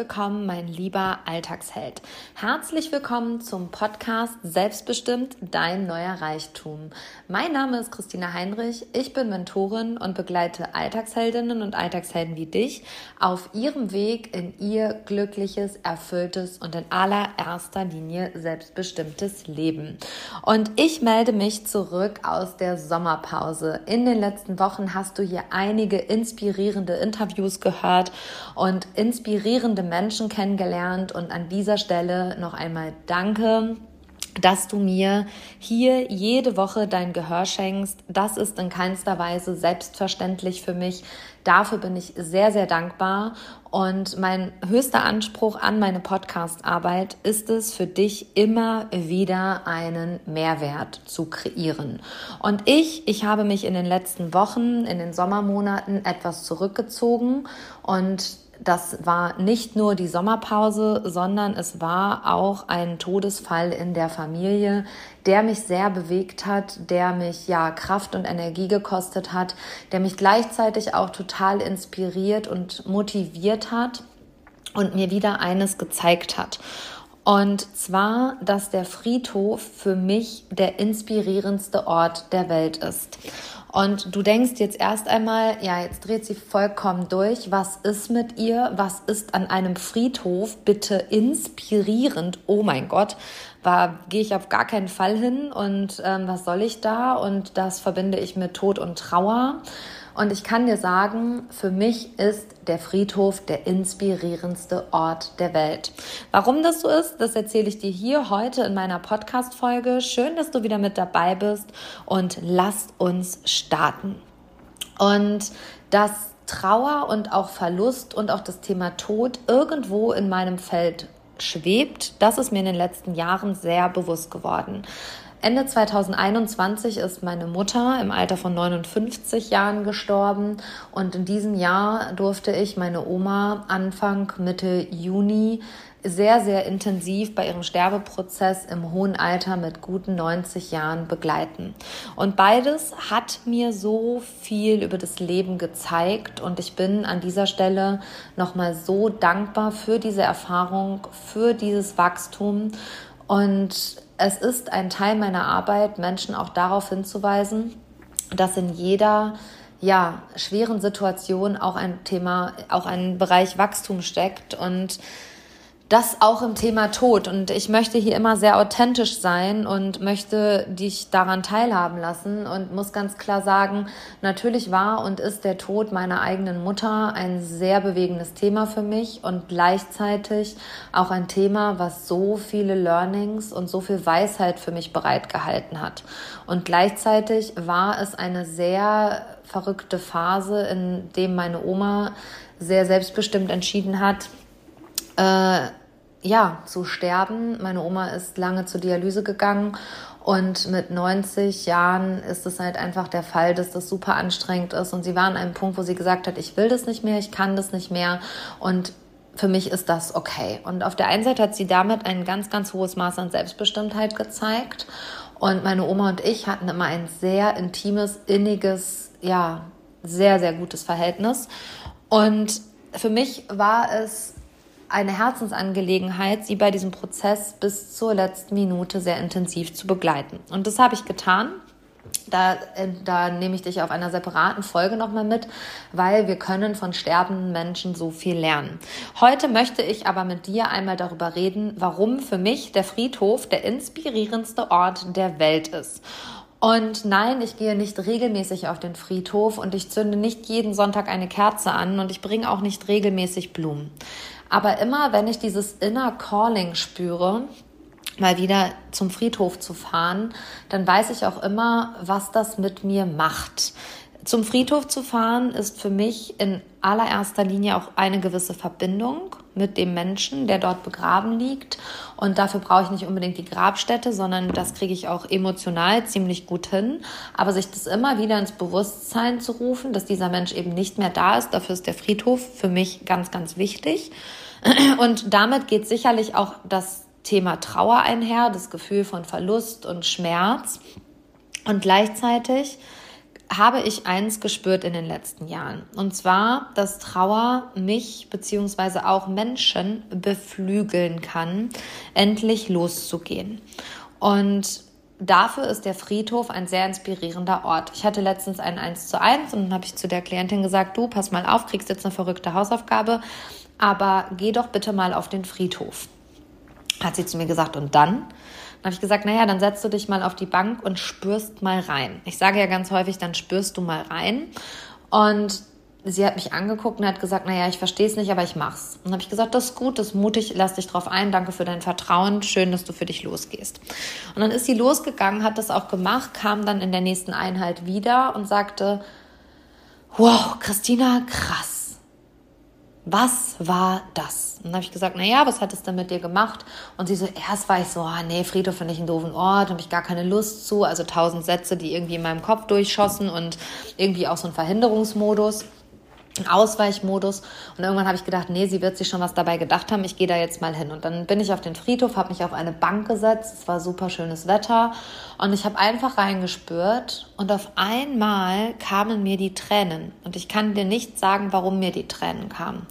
Willkommen, mein lieber Alltagsheld. Herzlich willkommen zum Podcast Selbstbestimmt dein neuer Reichtum. Mein Name ist Christina Heinrich, ich bin Mentorin und begleite Alltagsheldinnen und Alltagshelden wie dich auf ihrem Weg in ihr glückliches, erfülltes und in allererster Linie selbstbestimmtes Leben. Und ich melde mich zurück aus der Sommerpause. In den letzten Wochen hast du hier einige inspirierende Interviews gehört und inspirierende Menschen kennengelernt. Und an dieser Stelle noch einmal danke dass du mir hier jede Woche dein Gehör schenkst. Das ist in keinster Weise selbstverständlich für mich. Dafür bin ich sehr, sehr dankbar. Und mein höchster Anspruch an meine Podcast-Arbeit ist es, für dich immer wieder einen Mehrwert zu kreieren. Und ich, ich habe mich in den letzten Wochen, in den Sommermonaten etwas zurückgezogen und das war nicht nur die Sommerpause, sondern es war auch ein Todesfall in der Familie, der mich sehr bewegt hat, der mich ja Kraft und Energie gekostet hat, der mich gleichzeitig auch total inspiriert und motiviert hat und mir wieder eines gezeigt hat. Und zwar, dass der Friedhof für mich der inspirierendste Ort der Welt ist. Und du denkst jetzt erst einmal, ja, jetzt dreht sie vollkommen durch. Was ist mit ihr? Was ist an einem Friedhof bitte inspirierend? Oh mein Gott, war gehe ich auf gar keinen Fall hin und ähm, was soll ich da? Und das verbinde ich mit Tod und Trauer. Und ich kann dir sagen, für mich ist der Friedhof der inspirierendste Ort der Welt. Warum das so ist, das erzähle ich dir hier heute in meiner Podcast-Folge. Schön, dass du wieder mit dabei bist und lass uns starten. Und das Trauer und auch Verlust und auch das Thema Tod irgendwo in meinem Feld schwebt, das ist mir in den letzten Jahren sehr bewusst geworden. Ende 2021 ist meine Mutter im Alter von 59 Jahren gestorben. Und in diesem Jahr durfte ich meine Oma Anfang Mitte Juni sehr, sehr intensiv bei ihrem Sterbeprozess im hohen Alter mit guten 90 Jahren begleiten. Und beides hat mir so viel über das Leben gezeigt. Und ich bin an dieser Stelle nochmal so dankbar für diese Erfahrung, für dieses Wachstum. Und es ist ein Teil meiner Arbeit, Menschen auch darauf hinzuweisen, dass in jeder ja, schweren Situation auch ein Thema, auch ein Bereich Wachstum steckt und das auch im Thema Tod. Und ich möchte hier immer sehr authentisch sein und möchte dich daran teilhaben lassen und muss ganz klar sagen, natürlich war und ist der Tod meiner eigenen Mutter ein sehr bewegendes Thema für mich und gleichzeitig auch ein Thema, was so viele Learnings und so viel Weisheit für mich bereitgehalten hat. Und gleichzeitig war es eine sehr verrückte Phase, in dem meine Oma sehr selbstbestimmt entschieden hat, äh, ja, zu sterben. Meine Oma ist lange zur Dialyse gegangen und mit 90 Jahren ist es halt einfach der Fall, dass das super anstrengend ist. Und sie war an einem Punkt, wo sie gesagt hat, ich will das nicht mehr, ich kann das nicht mehr. Und für mich ist das okay. Und auf der einen Seite hat sie damit ein ganz, ganz hohes Maß an Selbstbestimmtheit gezeigt. Und meine Oma und ich hatten immer ein sehr intimes, inniges, ja, sehr, sehr gutes Verhältnis. Und für mich war es eine Herzensangelegenheit, sie bei diesem Prozess bis zur letzten Minute sehr intensiv zu begleiten. Und das habe ich getan. Da, äh, da nehme ich dich auf einer separaten Folge nochmal mit, weil wir können von sterbenden Menschen so viel lernen. Heute möchte ich aber mit dir einmal darüber reden, warum für mich der Friedhof der inspirierendste Ort der Welt ist. Und nein, ich gehe nicht regelmäßig auf den Friedhof und ich zünde nicht jeden Sonntag eine Kerze an und ich bringe auch nicht regelmäßig Blumen. Aber immer, wenn ich dieses Inner Calling spüre, mal wieder zum Friedhof zu fahren, dann weiß ich auch immer, was das mit mir macht. Zum Friedhof zu fahren ist für mich in allererster Linie auch eine gewisse Verbindung mit dem Menschen, der dort begraben liegt. Und dafür brauche ich nicht unbedingt die Grabstätte, sondern das kriege ich auch emotional ziemlich gut hin. Aber sich das immer wieder ins Bewusstsein zu rufen, dass dieser Mensch eben nicht mehr da ist, dafür ist der Friedhof für mich ganz, ganz wichtig. Und damit geht sicherlich auch das Thema Trauer einher, das Gefühl von Verlust und Schmerz. Und gleichzeitig habe ich eins gespürt in den letzten Jahren. Und zwar, dass Trauer mich beziehungsweise auch Menschen beflügeln kann, endlich loszugehen. Und dafür ist der Friedhof ein sehr inspirierender Ort. Ich hatte letztens ein 1 zu 1 und dann habe ich zu der Klientin gesagt, du, pass mal auf, kriegst jetzt eine verrückte Hausaufgabe, aber geh doch bitte mal auf den Friedhof. Hat sie zu mir gesagt, und dann? Dann habe ich gesagt, naja, dann setzt du dich mal auf die Bank und spürst mal rein. Ich sage ja ganz häufig, dann spürst du mal rein. Und sie hat mich angeguckt und hat gesagt, naja, ich verstehe es nicht, aber ich mach's. Und dann habe ich gesagt, das ist gut, das ist mutig, lass dich drauf ein, danke für dein Vertrauen, schön, dass du für dich losgehst. Und dann ist sie losgegangen, hat das auch gemacht, kam dann in der nächsten Einheit wieder und sagte, wow, Christina, krass was war das? Und dann habe ich gesagt, naja, was hat es denn mit dir gemacht? Und sie so, erst war ich so, ah, nee, Friedhof finde ich einen doofen Ort, habe ich gar keine Lust zu. Also tausend Sätze, die irgendwie in meinem Kopf durchschossen und irgendwie auch so ein Verhinderungsmodus. Ausweichmodus. Und irgendwann habe ich gedacht, nee, sie wird sich schon was dabei gedacht haben. Ich gehe da jetzt mal hin. Und dann bin ich auf den Friedhof, habe mich auf eine Bank gesetzt. Es war super schönes Wetter. Und ich habe einfach reingespürt. Und auf einmal kamen mir die Tränen. Und ich kann dir nicht sagen, warum mir die Tränen kamen.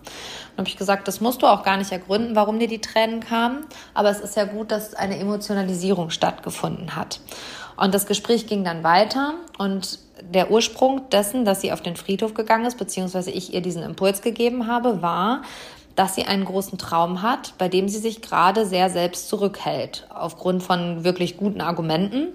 Und habe ich gesagt, das musst du auch gar nicht ergründen, warum dir die Tränen kamen. Aber es ist ja gut, dass eine Emotionalisierung stattgefunden hat. Und das Gespräch ging dann weiter und der Ursprung dessen, dass sie auf den Friedhof gegangen ist, beziehungsweise ich ihr diesen Impuls gegeben habe, war, dass sie einen großen Traum hat, bei dem sie sich gerade sehr selbst zurückhält, aufgrund von wirklich guten Argumenten.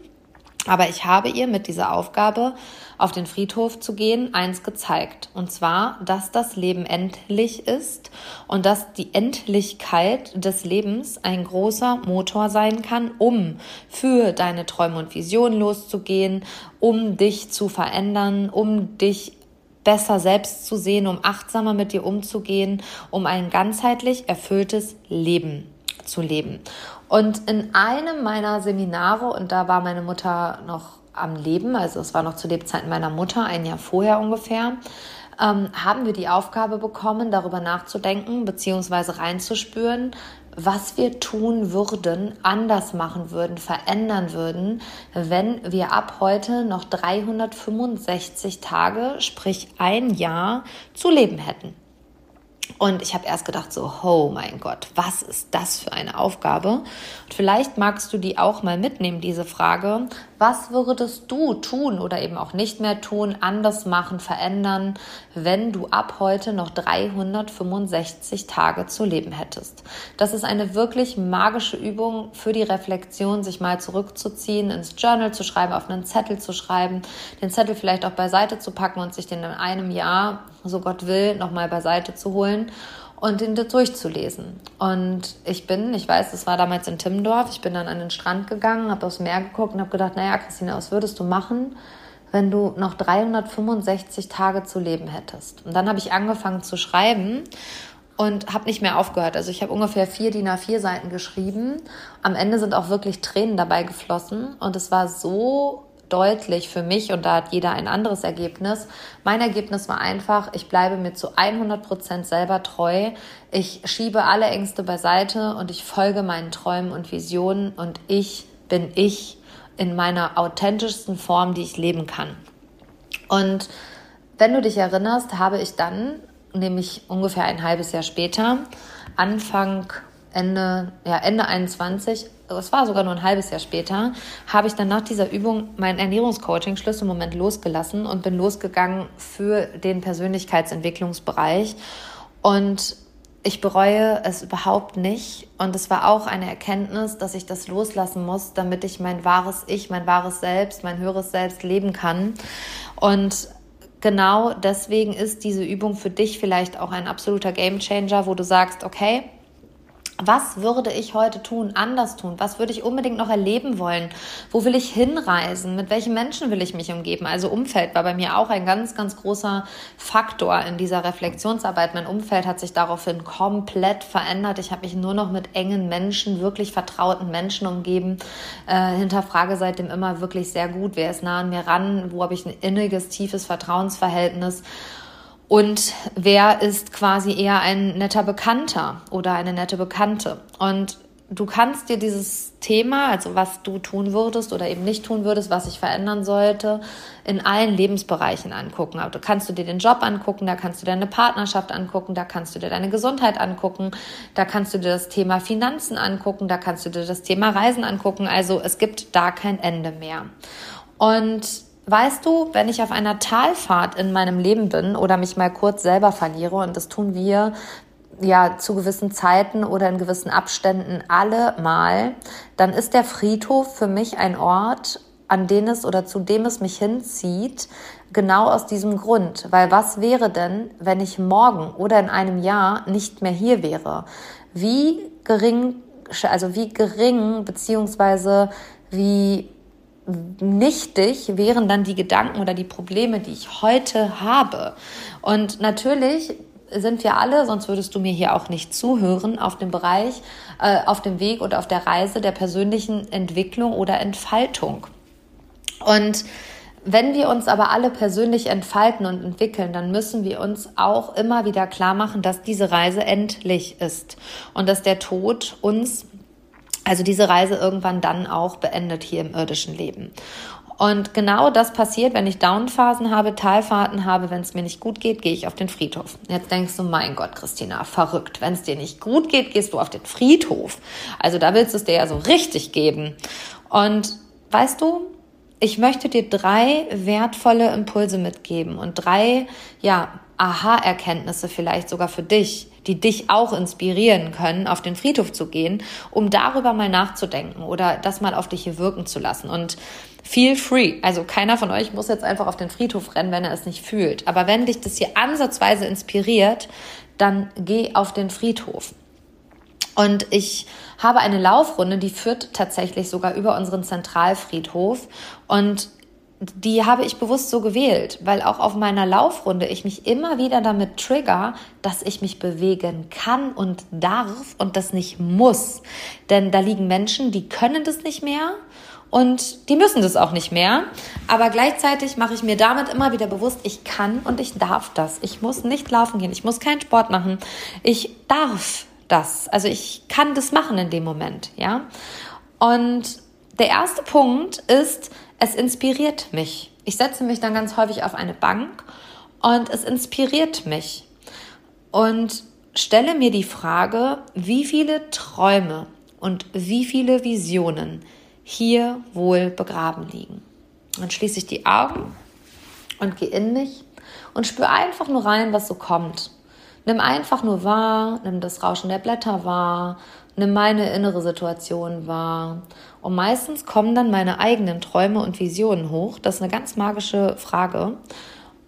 Aber ich habe ihr mit dieser Aufgabe, auf den Friedhof zu gehen, eins gezeigt. Und zwar, dass das Leben endlich ist und dass die Endlichkeit des Lebens ein großer Motor sein kann, um für deine Träume und Visionen loszugehen, um dich zu verändern, um dich besser selbst zu sehen, um achtsamer mit dir umzugehen, um ein ganzheitlich erfülltes Leben zu leben. Und in einem meiner Seminare, und da war meine Mutter noch am Leben, also es war noch zu Lebzeiten meiner Mutter, ein Jahr vorher ungefähr, ähm, haben wir die Aufgabe bekommen, darüber nachzudenken bzw. reinzuspüren, was wir tun würden, anders machen würden, verändern würden, wenn wir ab heute noch 365 Tage, sprich ein Jahr, zu leben hätten. Und ich habe erst gedacht, so, oh mein Gott, was ist das für eine Aufgabe? Und vielleicht magst du die auch mal mitnehmen, diese Frage. Was würdest du tun oder eben auch nicht mehr tun, anders machen, verändern, wenn du ab heute noch 365 Tage zu leben hättest? Das ist eine wirklich magische Übung für die Reflexion, sich mal zurückzuziehen, ins Journal zu schreiben, auf einen Zettel zu schreiben, den Zettel vielleicht auch beiseite zu packen und sich den in einem Jahr, so Gott will, nochmal beiseite zu holen und den durchzulesen. Und ich bin, ich weiß, das war damals in Timmendorf, ich bin dann an den Strand gegangen, habe aufs Meer geguckt und habe gedacht, naja, Christina, was würdest du machen, wenn du noch 365 Tage zu leben hättest? Und dann habe ich angefangen zu schreiben und habe nicht mehr aufgehört. Also ich habe ungefähr vier DIN A4 Seiten geschrieben. Am Ende sind auch wirklich Tränen dabei geflossen und es war so deutlich für mich und da hat jeder ein anderes Ergebnis. Mein Ergebnis war einfach, ich bleibe mir zu 100 Prozent selber treu. Ich schiebe alle Ängste beiseite und ich folge meinen Träumen und Visionen und ich bin ich in meiner authentischsten Form, die ich leben kann. Und wenn du dich erinnerst, habe ich dann, nämlich ungefähr ein halbes Jahr später, Anfang Ende, ja, Ende 21, es war sogar nur ein halbes Jahr später, habe ich dann nach dieser Übung mein Ernährungscoaching Schlüsselmoment losgelassen und bin losgegangen für den Persönlichkeitsentwicklungsbereich. Und ich bereue es überhaupt nicht. Und es war auch eine Erkenntnis, dass ich das loslassen muss, damit ich mein wahres Ich, mein wahres Selbst, mein höheres Selbst leben kann. Und genau deswegen ist diese Übung für dich vielleicht auch ein absoluter Gamechanger, wo du sagst, okay, was würde ich heute tun, anders tun? Was würde ich unbedingt noch erleben wollen? Wo will ich hinreisen? Mit welchen Menschen will ich mich umgeben? Also Umfeld war bei mir auch ein ganz, ganz großer Faktor in dieser Reflexionsarbeit. Mein Umfeld hat sich daraufhin komplett verändert. Ich habe mich nur noch mit engen Menschen, wirklich vertrauten Menschen umgeben. Äh, hinterfrage seitdem immer wirklich sehr gut, wer ist nah an mir ran? Wo habe ich ein inniges, tiefes Vertrauensverhältnis? Und wer ist quasi eher ein netter Bekannter oder eine nette Bekannte. Und du kannst dir dieses Thema, also was du tun würdest oder eben nicht tun würdest, was sich verändern sollte, in allen Lebensbereichen angucken. Aber du kannst du dir den Job angucken, da kannst du deine Partnerschaft angucken, da kannst du dir deine Gesundheit angucken, da kannst du dir das Thema Finanzen angucken, da kannst du dir das Thema Reisen angucken. Also es gibt da kein Ende mehr. Und Weißt du, wenn ich auf einer Talfahrt in meinem Leben bin oder mich mal kurz selber verliere, und das tun wir ja zu gewissen Zeiten oder in gewissen Abständen alle mal, dann ist der Friedhof für mich ein Ort, an den es oder zu dem es mich hinzieht, genau aus diesem Grund. Weil was wäre denn, wenn ich morgen oder in einem Jahr nicht mehr hier wäre? Wie gering, also wie gering beziehungsweise wie nichtig wären dann die Gedanken oder die Probleme, die ich heute habe. Und natürlich sind wir alle, sonst würdest du mir hier auch nicht zuhören, auf dem Bereich, äh, auf dem Weg oder auf der Reise der persönlichen Entwicklung oder Entfaltung. Und wenn wir uns aber alle persönlich entfalten und entwickeln, dann müssen wir uns auch immer wieder klar machen, dass diese Reise endlich ist und dass der Tod uns also diese Reise irgendwann dann auch beendet hier im irdischen Leben. Und genau das passiert, wenn ich Downphasen habe, Talfahrten habe, wenn es mir nicht gut geht, gehe ich auf den Friedhof. Jetzt denkst du, mein Gott, Christina, verrückt. Wenn es dir nicht gut geht, gehst du auf den Friedhof. Also da willst du es dir ja so richtig geben. Und weißt du, ich möchte dir drei wertvolle Impulse mitgeben und drei, ja, Aha-Erkenntnisse vielleicht sogar für dich, die dich auch inspirieren können, auf den Friedhof zu gehen, um darüber mal nachzudenken oder das mal auf dich hier wirken zu lassen. Und feel free. Also keiner von euch muss jetzt einfach auf den Friedhof rennen, wenn er es nicht fühlt. Aber wenn dich das hier ansatzweise inspiriert, dann geh auf den Friedhof. Und ich habe eine Laufrunde, die führt tatsächlich sogar über unseren Zentralfriedhof. Und die habe ich bewusst so gewählt, weil auch auf meiner Laufrunde ich mich immer wieder damit trigger, dass ich mich bewegen kann und darf und das nicht muss. Denn da liegen Menschen, die können das nicht mehr und die müssen das auch nicht mehr. Aber gleichzeitig mache ich mir damit immer wieder bewusst, ich kann und ich darf das. Ich muss nicht laufen gehen, ich muss keinen Sport machen. Ich darf das. Also ich kann das machen in dem Moment, ja. Und der erste Punkt ist, es inspiriert mich. Ich setze mich dann ganz häufig auf eine Bank und es inspiriert mich und stelle mir die Frage, wie viele Träume und wie viele Visionen hier wohl begraben liegen. Dann schließe ich die Augen und gehe in mich und spüre einfach nur rein, was so kommt. Nimm einfach nur wahr, nimm das Rauschen der Blätter wahr, nimm meine innere Situation wahr. Und meistens kommen dann meine eigenen Träume und Visionen hoch. Das ist eine ganz magische Frage.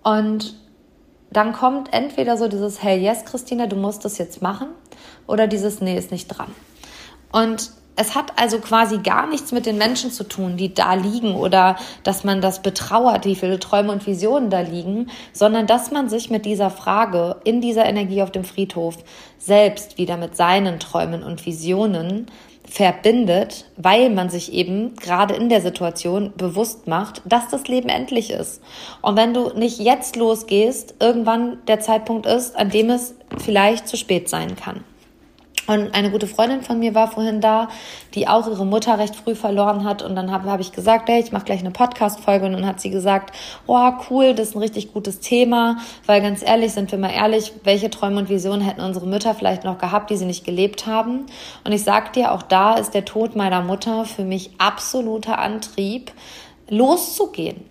Und dann kommt entweder so dieses Hey, yes, Christina, du musst das jetzt machen, oder dieses Nee, ist nicht dran. Und es hat also quasi gar nichts mit den Menschen zu tun, die da liegen oder dass man das betrauert, wie viele Träume und Visionen da liegen, sondern dass man sich mit dieser Frage in dieser Energie auf dem Friedhof selbst wieder mit seinen Träumen und Visionen verbindet, weil man sich eben gerade in der Situation bewusst macht, dass das Leben endlich ist. Und wenn du nicht jetzt losgehst, irgendwann der Zeitpunkt ist, an dem es vielleicht zu spät sein kann. Und eine gute Freundin von mir war vorhin da, die auch ihre Mutter recht früh verloren hat. Und dann habe hab ich gesagt, hey, ich mache gleich eine Podcast-Folge. Und dann hat sie gesagt, oh, cool, das ist ein richtig gutes Thema. Weil ganz ehrlich, sind wir mal ehrlich, welche Träume und Visionen hätten unsere Mütter vielleicht noch gehabt, die sie nicht gelebt haben? Und ich sag dir, auch da ist der Tod meiner Mutter für mich absoluter Antrieb, loszugehen.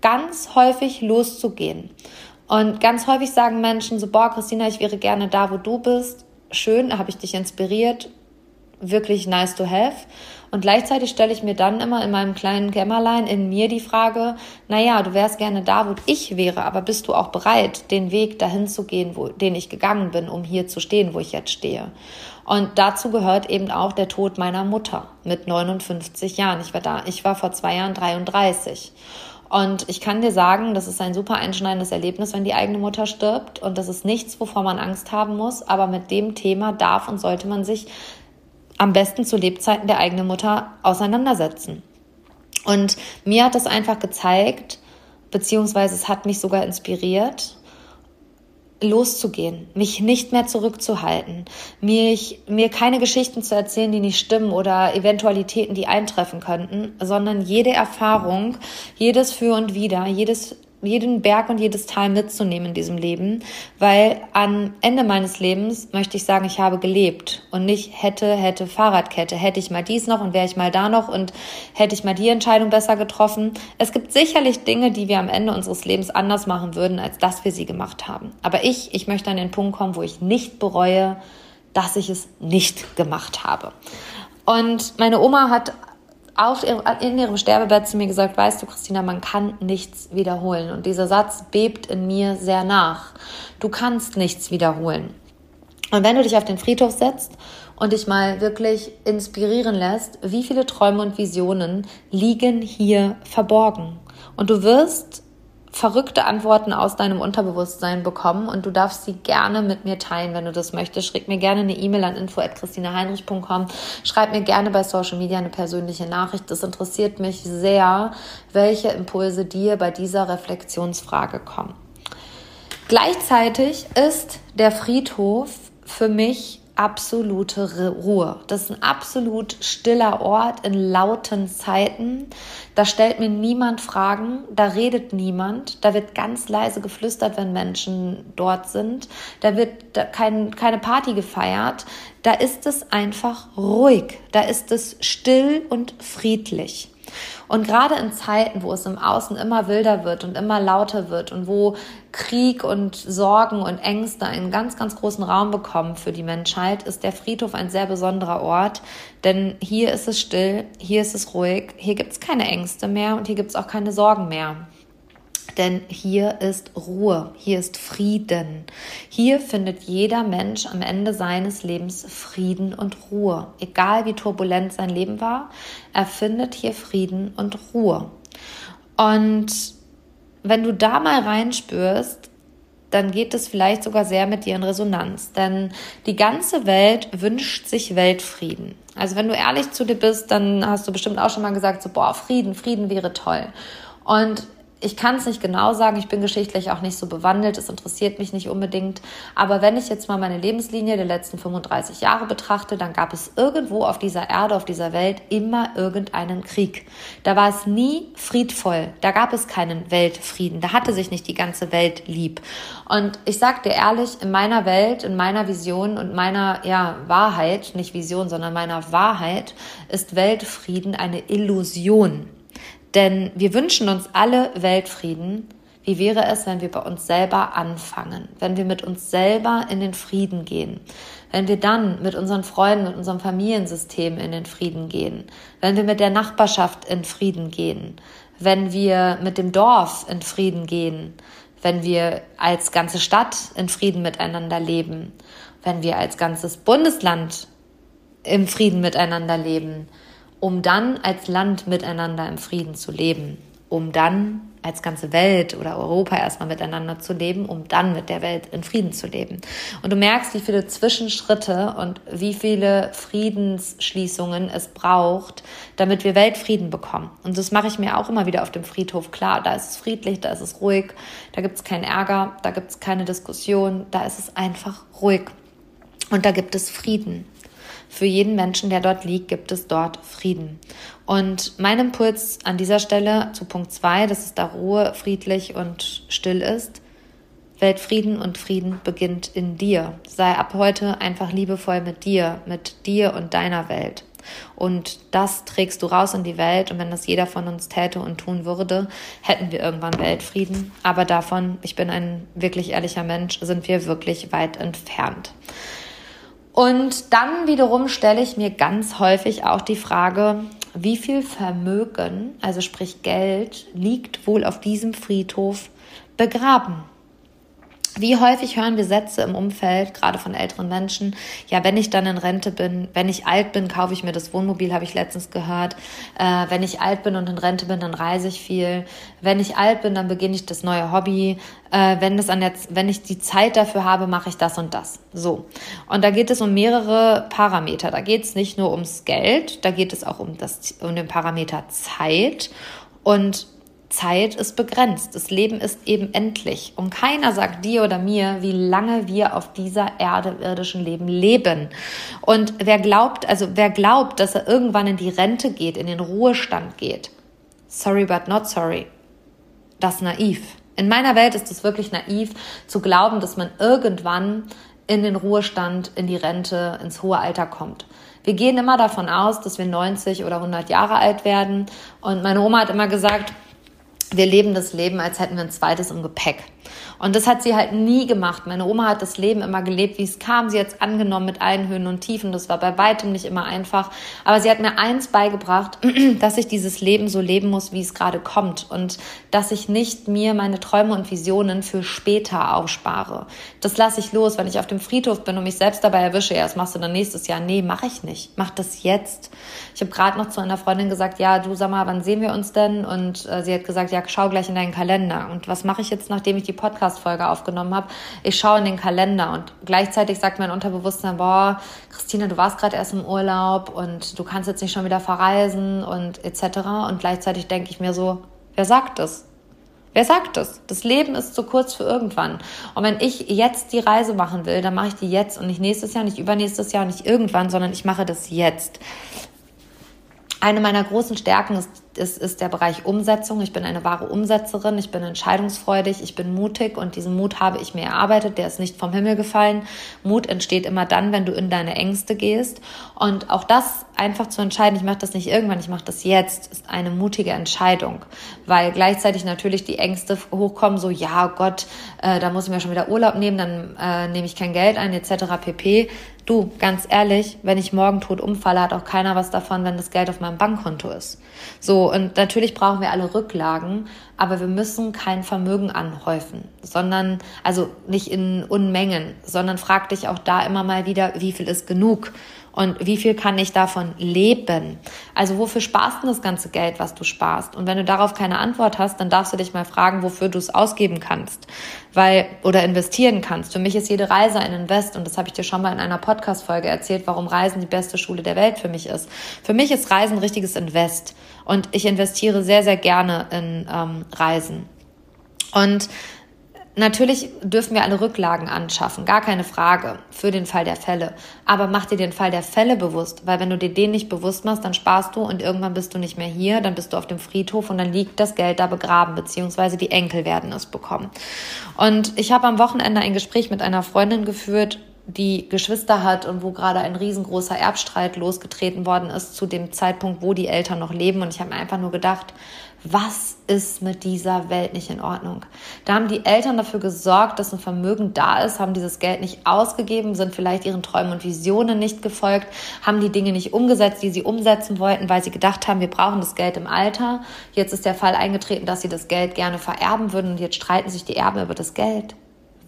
Ganz häufig loszugehen. Und ganz häufig sagen Menschen so, boah, Christina, ich wäre gerne da, wo du bist schön, habe ich dich inspiriert, wirklich nice to have. Und gleichzeitig stelle ich mir dann immer in meinem kleinen Kämmerlein in mir die Frage, naja, du wärst gerne da, wo ich wäre, aber bist du auch bereit, den Weg dahin zu gehen, wo, den ich gegangen bin, um hier zu stehen, wo ich jetzt stehe? Und dazu gehört eben auch der Tod meiner Mutter mit 59 Jahren. Ich war da, ich war vor zwei Jahren 33. Und ich kann dir sagen, das ist ein super einschneidendes Erlebnis, wenn die eigene Mutter stirbt. Und das ist nichts, wovor man Angst haben muss. Aber mit dem Thema darf und sollte man sich am besten zu Lebzeiten der eigenen Mutter auseinandersetzen. Und mir hat das einfach gezeigt, beziehungsweise es hat mich sogar inspiriert, loszugehen, mich nicht mehr zurückzuhalten, mich, mir keine Geschichten zu erzählen, die nicht stimmen oder Eventualitäten, die eintreffen könnten, sondern jede Erfahrung, jedes Für und Wider, jedes jeden Berg und jedes Tal mitzunehmen in diesem Leben, weil am Ende meines Lebens möchte ich sagen, ich habe gelebt und nicht hätte, hätte Fahrradkette, hätte ich mal dies noch und wäre ich mal da noch und hätte ich mal die Entscheidung besser getroffen. Es gibt sicherlich Dinge, die wir am Ende unseres Lebens anders machen würden, als dass wir sie gemacht haben. Aber ich, ich möchte an den Punkt kommen, wo ich nicht bereue, dass ich es nicht gemacht habe. Und meine Oma hat auf, in ihrem Sterbebett zu mir gesagt, weißt du, Christina, man kann nichts wiederholen. Und dieser Satz bebt in mir sehr nach. Du kannst nichts wiederholen. Und wenn du dich auf den Friedhof setzt und dich mal wirklich inspirieren lässt, wie viele Träume und Visionen liegen hier verborgen. Und du wirst verrückte Antworten aus deinem Unterbewusstsein bekommen und du darfst sie gerne mit mir teilen, wenn du das möchtest. Schreib mir gerne eine E-Mail an info@christinaheinrich.com. Schreib mir gerne bei Social Media eine persönliche Nachricht. Das interessiert mich sehr, welche Impulse dir bei dieser Reflexionsfrage kommen. Gleichzeitig ist der Friedhof für mich absolute Ruhe. Das ist ein absolut stiller Ort in lauten Zeiten. Da stellt mir niemand Fragen, da redet niemand, da wird ganz leise geflüstert, wenn Menschen dort sind. Da wird kein, keine Party gefeiert. Da ist es einfach ruhig. Da ist es still und friedlich. Und gerade in Zeiten, wo es im Außen immer wilder wird und immer lauter wird und wo Krieg und Sorgen und Ängste einen ganz, ganz großen Raum bekommen für die Menschheit, ist der Friedhof ein sehr besonderer Ort. Denn hier ist es still, hier ist es ruhig, hier gibt es keine Ängste mehr und hier gibt es auch keine Sorgen mehr. Denn hier ist Ruhe, hier ist Frieden. Hier findet jeder Mensch am Ende seines Lebens Frieden und Ruhe. Egal wie turbulent sein Leben war, er findet hier Frieden und Ruhe. Und wenn du da mal reinspürst, dann geht es vielleicht sogar sehr mit dir in Resonanz. Denn die ganze Welt wünscht sich Weltfrieden. Also wenn du ehrlich zu dir bist, dann hast du bestimmt auch schon mal gesagt, so, boah, Frieden, Frieden wäre toll. Und ich kann es nicht genau sagen, ich bin geschichtlich auch nicht so bewandelt, es interessiert mich nicht unbedingt. Aber wenn ich jetzt mal meine Lebenslinie der letzten 35 Jahre betrachte, dann gab es irgendwo auf dieser Erde, auf dieser Welt immer irgendeinen Krieg. Da war es nie friedvoll, da gab es keinen Weltfrieden, da hatte sich nicht die ganze Welt lieb. Und ich sag dir ehrlich, in meiner Welt, in meiner Vision und meiner ja, Wahrheit, nicht Vision, sondern meiner Wahrheit, ist Weltfrieden eine Illusion. Denn wir wünschen uns alle Weltfrieden. Wie wäre es, wenn wir bei uns selber anfangen, wenn wir mit uns selber in den Frieden gehen, wenn wir dann mit unseren Freunden, mit unserem Familiensystem in den Frieden gehen, wenn wir mit der Nachbarschaft in Frieden gehen, wenn wir mit dem Dorf in Frieden gehen, wenn wir als ganze Stadt in Frieden miteinander leben, wenn wir als ganzes Bundesland im Frieden miteinander leben, um dann als Land miteinander im Frieden zu leben, um dann als ganze Welt oder Europa erstmal miteinander zu leben, um dann mit der Welt in Frieden zu leben. Und du merkst, wie viele Zwischenschritte und wie viele Friedensschließungen es braucht, damit wir Weltfrieden bekommen. Und das mache ich mir auch immer wieder auf dem Friedhof klar. Da ist es friedlich, da ist es ruhig, da gibt es keinen Ärger, da gibt es keine Diskussion, da ist es einfach ruhig. Und da gibt es Frieden. Für jeden Menschen, der dort liegt, gibt es dort Frieden. Und mein Impuls an dieser Stelle zu Punkt zwei, dass es da Ruhe, friedlich und still ist. Weltfrieden und Frieden beginnt in dir. Sei ab heute einfach liebevoll mit dir, mit dir und deiner Welt. Und das trägst du raus in die Welt. Und wenn das jeder von uns täte und tun würde, hätten wir irgendwann Weltfrieden. Aber davon, ich bin ein wirklich ehrlicher Mensch, sind wir wirklich weit entfernt. Und dann wiederum stelle ich mir ganz häufig auch die Frage, wie viel Vermögen, also sprich Geld, liegt wohl auf diesem Friedhof begraben? Wie häufig hören wir Sätze im Umfeld, gerade von älteren Menschen, ja, wenn ich dann in Rente bin, wenn ich alt bin, kaufe ich mir das Wohnmobil, habe ich letztens gehört. Äh, wenn ich alt bin und in Rente bin, dann reise ich viel. Wenn ich alt bin, dann beginne ich das neue Hobby. Äh, wenn, das an der, wenn ich die Zeit dafür habe, mache ich das und das. So. Und da geht es um mehrere Parameter. Da geht es nicht nur ums Geld, da geht es auch um, das, um den Parameter Zeit. Und Zeit ist begrenzt. Das Leben ist eben endlich. Und keiner sagt dir oder mir, wie lange wir auf dieser Erde irdischen Leben leben. Und wer glaubt, also wer glaubt, dass er irgendwann in die Rente geht, in den Ruhestand geht, sorry but not sorry, das ist naiv. In meiner Welt ist es wirklich naiv zu glauben, dass man irgendwann in den Ruhestand, in die Rente, ins hohe Alter kommt. Wir gehen immer davon aus, dass wir 90 oder 100 Jahre alt werden. Und meine Oma hat immer gesagt, wir leben das Leben, als hätten wir ein zweites im Gepäck. Und das hat sie halt nie gemacht. Meine Oma hat das Leben immer gelebt, wie es kam. Sie hat es angenommen mit allen Höhen und Tiefen. Das war bei weitem nicht immer einfach. Aber sie hat mir eins beigebracht, dass ich dieses Leben so leben muss, wie es gerade kommt. Und dass ich nicht mir meine Träume und Visionen für später aufspare. Das lasse ich los, wenn ich auf dem Friedhof bin und mich selbst dabei erwische. Ja, das machst du dann nächstes Jahr. Nee, mache ich nicht. Mach das jetzt. Ich habe gerade noch zu einer Freundin gesagt, ja, du sag mal, wann sehen wir uns denn? Und äh, sie hat gesagt, ja, schau gleich in deinen Kalender. Und was mache ich jetzt, nachdem ich die Podcast Podcast-Folge aufgenommen habe, ich schaue in den Kalender und gleichzeitig sagt mein Unterbewusstsein, boah, Christine, du warst gerade erst im Urlaub und du kannst jetzt nicht schon wieder verreisen und etc. Und gleichzeitig denke ich mir so, wer sagt das? Wer sagt das? Das Leben ist zu kurz für irgendwann. Und wenn ich jetzt die Reise machen will, dann mache ich die jetzt und nicht nächstes Jahr, nicht übernächstes Jahr, nicht irgendwann, sondern ich mache das jetzt. Eine meiner großen Stärken ist ist, ist der Bereich Umsetzung. Ich bin eine wahre Umsetzerin, ich bin entscheidungsfreudig, ich bin mutig und diesen Mut habe ich mir erarbeitet, der ist nicht vom Himmel gefallen. Mut entsteht immer dann, wenn du in deine Ängste gehst. Und auch das einfach zu entscheiden, ich mache das nicht irgendwann, ich mache das jetzt, ist eine mutige Entscheidung. Weil gleichzeitig natürlich die Ängste hochkommen, so ja Gott, äh, da muss ich mir schon wieder Urlaub nehmen, dann äh, nehme ich kein Geld ein, etc. pp. Du, ganz ehrlich, wenn ich morgen tot umfalle, hat auch keiner was davon, wenn das Geld auf meinem Bankkonto ist. So, und natürlich brauchen wir alle Rücklagen, aber wir müssen kein Vermögen anhäufen, sondern, also nicht in Unmengen, sondern frag dich auch da immer mal wieder, wie viel ist genug? Und wie viel kann ich davon leben? Also wofür sparst du das ganze Geld, was du sparst? Und wenn du darauf keine Antwort hast, dann darfst du dich mal fragen, wofür du es ausgeben kannst, weil oder investieren kannst. Für mich ist jede Reise ein Invest und das habe ich dir schon mal in einer Podcast-Folge erzählt, warum Reisen die beste Schule der Welt für mich ist. Für mich ist Reisen ein richtiges Invest und ich investiere sehr sehr gerne in ähm, Reisen. Und Natürlich dürfen wir alle Rücklagen anschaffen, gar keine Frage, für den Fall der Fälle. Aber mach dir den Fall der Fälle bewusst, weil wenn du dir den nicht bewusst machst, dann sparst du und irgendwann bist du nicht mehr hier, dann bist du auf dem Friedhof und dann liegt das Geld da begraben, beziehungsweise die Enkel werden es bekommen. Und ich habe am Wochenende ein Gespräch mit einer Freundin geführt, die Geschwister hat und wo gerade ein riesengroßer Erbstreit losgetreten worden ist zu dem Zeitpunkt, wo die Eltern noch leben. Und ich habe mir einfach nur gedacht, was ist mit dieser Welt nicht in Ordnung? Da haben die Eltern dafür gesorgt, dass ein Vermögen da ist, haben dieses Geld nicht ausgegeben, sind vielleicht ihren Träumen und Visionen nicht gefolgt, haben die Dinge nicht umgesetzt, die sie umsetzen wollten, weil sie gedacht haben, wir brauchen das Geld im Alter. Jetzt ist der Fall eingetreten, dass sie das Geld gerne vererben würden und jetzt streiten sich die Erben über das Geld.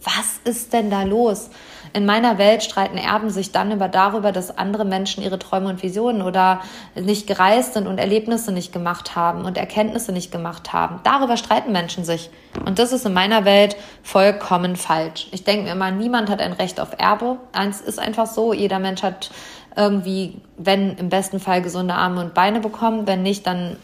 Was ist denn da los? In meiner Welt streiten Erben sich dann über darüber, dass andere Menschen ihre Träume und Visionen oder nicht gereist sind und Erlebnisse nicht gemacht haben und Erkenntnisse nicht gemacht haben. Darüber streiten Menschen sich. Und das ist in meiner Welt vollkommen falsch. Ich denke mir immer, niemand hat ein Recht auf Erbe. Eins ist einfach so, jeder Mensch hat irgendwie, wenn im besten Fall gesunde Arme und Beine bekommen, wenn nicht, dann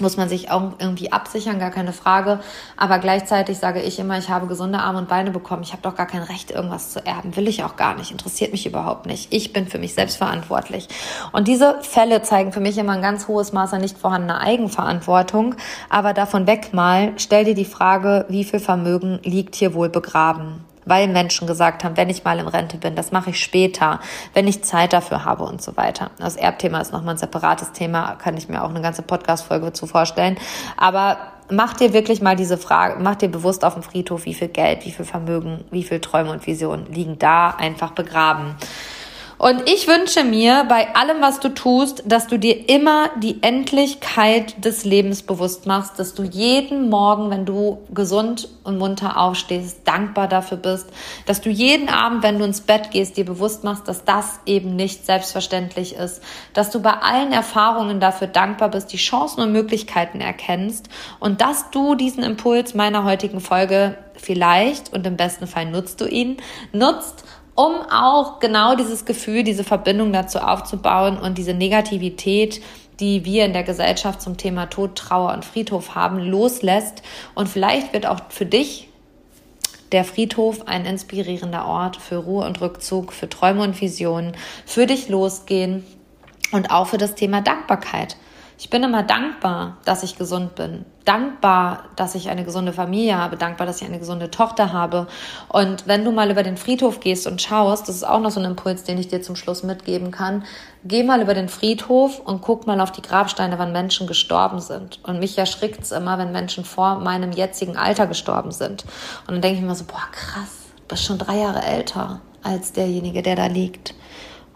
muss man sich auch irgendwie absichern, gar keine Frage. Aber gleichzeitig sage ich immer, ich habe gesunde Arme und Beine bekommen. Ich habe doch gar kein Recht, irgendwas zu erben. Will ich auch gar nicht. Interessiert mich überhaupt nicht. Ich bin für mich selbst verantwortlich. Und diese Fälle zeigen für mich immer ein ganz hohes Maß an nicht vorhandener Eigenverantwortung. Aber davon weg mal, stell dir die Frage, wie viel Vermögen liegt hier wohl begraben? Weil Menschen gesagt haben, wenn ich mal in Rente bin, das mache ich später, wenn ich Zeit dafür habe und so weiter. Das Erbthema ist nochmal ein separates Thema, kann ich mir auch eine ganze Podcast-Folge zu vorstellen. Aber mach dir wirklich mal diese Frage, mach dir bewusst auf dem Friedhof, wie viel Geld, wie viel Vermögen, wie viel Träume und Visionen liegen da einfach begraben. Und ich wünsche mir bei allem, was du tust, dass du dir immer die Endlichkeit des Lebens bewusst machst, dass du jeden Morgen, wenn du gesund und munter aufstehst, dankbar dafür bist, dass du jeden Abend, wenn du ins Bett gehst, dir bewusst machst, dass das eben nicht selbstverständlich ist, dass du bei allen Erfahrungen dafür dankbar bist, die Chancen und Möglichkeiten erkennst und dass du diesen Impuls meiner heutigen Folge vielleicht und im besten Fall nutzt du ihn, nutzt, um auch genau dieses Gefühl, diese Verbindung dazu aufzubauen und diese Negativität die wir in der Gesellschaft zum Thema Tod, Trauer und Friedhof haben, loslässt. Und vielleicht wird auch für dich der Friedhof ein inspirierender Ort für Ruhe und Rückzug, für Träume und Visionen, für dich losgehen und auch für das Thema Dankbarkeit. Ich bin immer dankbar, dass ich gesund bin. Dankbar, dass ich eine gesunde Familie habe. Dankbar, dass ich eine gesunde Tochter habe. Und wenn du mal über den Friedhof gehst und schaust, das ist auch noch so ein Impuls, den ich dir zum Schluss mitgeben kann. Geh mal über den Friedhof und guck mal auf die Grabsteine, wann Menschen gestorben sind. Und mich erschrickt es immer, wenn Menschen vor meinem jetzigen Alter gestorben sind. Und dann denke ich mir so, boah, krass, du bist schon drei Jahre älter als derjenige, der da liegt.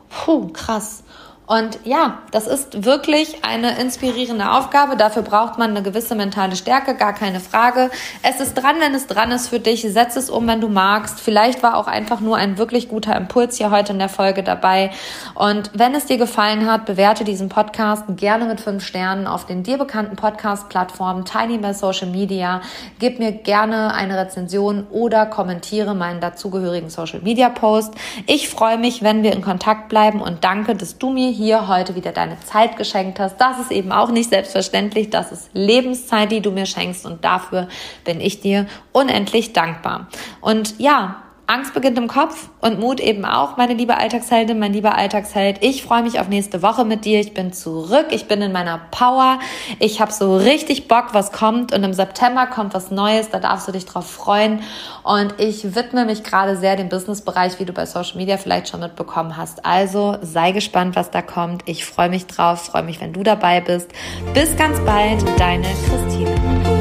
Puh, krass. Und ja, das ist wirklich eine inspirierende Aufgabe. Dafür braucht man eine gewisse mentale Stärke, gar keine Frage. Es ist dran, wenn es dran ist für dich. Setz es um, wenn du magst. Vielleicht war auch einfach nur ein wirklich guter Impuls hier heute in der Folge dabei. Und wenn es dir gefallen hat, bewerte diesen Podcast gerne mit fünf Sternen auf den dir bekannten Podcast-Plattformen, Tiny Social Media. Gib mir gerne eine Rezension oder kommentiere meinen dazugehörigen Social Media Post. Ich freue mich, wenn wir in Kontakt bleiben und danke, dass du mir hier heute wieder deine Zeit geschenkt hast. Das ist eben auch nicht selbstverständlich. Das ist Lebenszeit, die du mir schenkst und dafür bin ich dir unendlich dankbar. Und ja, Angst beginnt im Kopf und Mut eben auch, meine liebe Alltagsheldin, mein lieber Alltagsheld. Ich freue mich auf nächste Woche mit dir. Ich bin zurück, ich bin in meiner Power. Ich habe so richtig Bock, was kommt und im September kommt was Neues, da darfst du dich drauf freuen. Und ich widme mich gerade sehr dem Businessbereich, wie du bei Social Media vielleicht schon mitbekommen hast. Also sei gespannt, was da kommt. Ich freue mich drauf, freue mich, wenn du dabei bist. Bis ganz bald, deine Christine.